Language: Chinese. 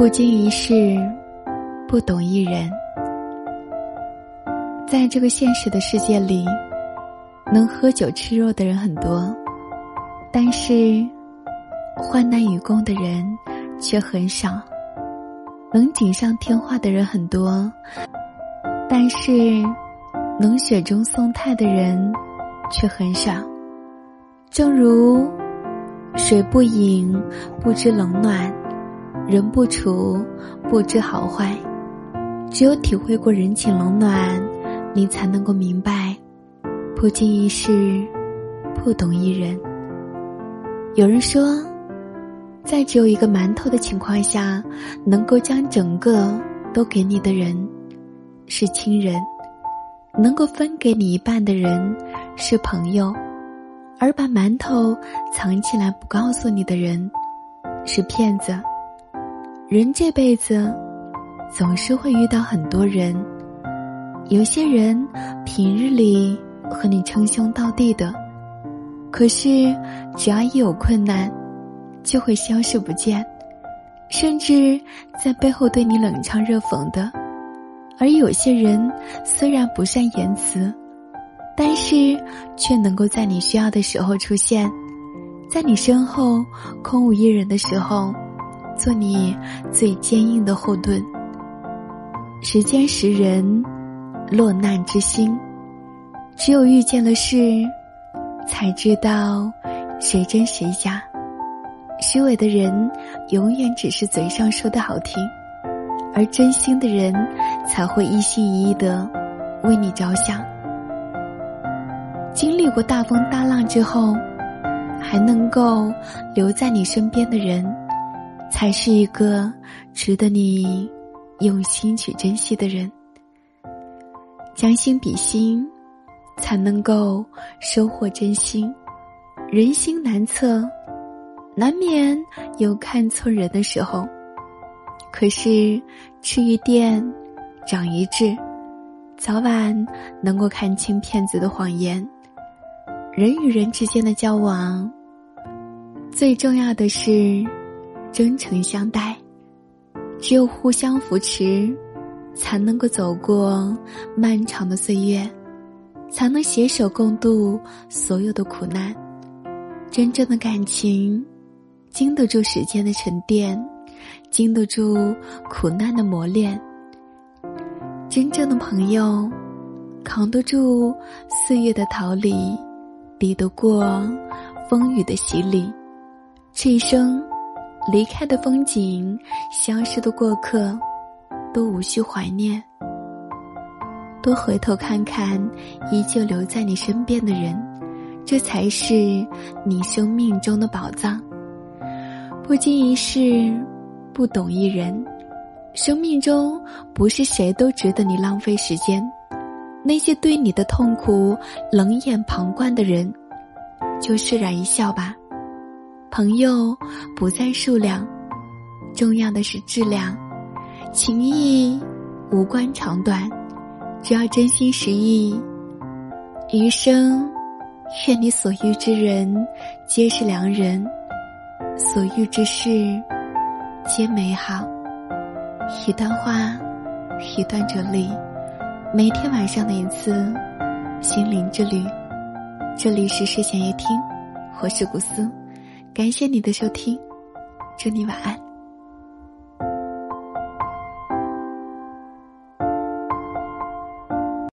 不经一事，不懂一人。在这个现实的世界里，能喝酒吃肉的人很多，但是患难与共的人却很少。能锦上添花的人很多，但是能雪中送炭的人却很少。正如水不饮，不知冷暖。人不处，不知好坏。只有体会过人情冷暖，你才能够明白，不经一事，不懂一人。有人说，在只有一个馒头的情况下，能够将整个都给你的人，是亲人；能够分给你一半的人，是朋友；而把馒头藏起来不告诉你的人，是骗子。人这辈子，总是会遇到很多人。有些人平日里和你称兄道弟的，可是只要一有困难，就会消失不见，甚至在背后对你冷嘲热讽的。而有些人虽然不善言辞，但是却能够在你需要的时候出现，在你身后空无一人的时候。做你最坚硬的后盾。时间识人，落难之心。只有遇见了事，才知道谁真谁假。虚伪的人永远只是嘴上说的好听，而真心的人才会一心一意的为你着想。经历过大风大浪之后，还能够留在你身边的人。才是一个值得你用心去珍惜的人。将心比心，才能够收获真心。人心难测，难免有看错人的时候。可是吃一堑，长一智，早晚能够看清骗子的谎言。人与人之间的交往，最重要的是。真诚相待，只有互相扶持，才能够走过漫长的岁月，才能携手共度所有的苦难。真正的感情，经得住时间的沉淀，经得住苦难的磨练。真正的朋友，扛得住岁月的逃离，抵得过风雨的洗礼。这一生。离开的风景，消失的过客，都无需怀念。多回头看看，依旧留在你身边的人，这才是你生命中的宝藏。不经一事，不懂一人。生命中不是谁都值得你浪费时间。那些对你的痛苦冷眼旁观的人，就释然一笑吧。朋友不在数量，重要的是质量。情谊无关长短，只要真心实意。余生，愿你所遇之人皆是良人，所遇之事皆美好。一段话，一段哲理，每天晚上的一次心灵之旅。这里是睡前夜听，我是古斯。感谢你的收听，祝你晚安。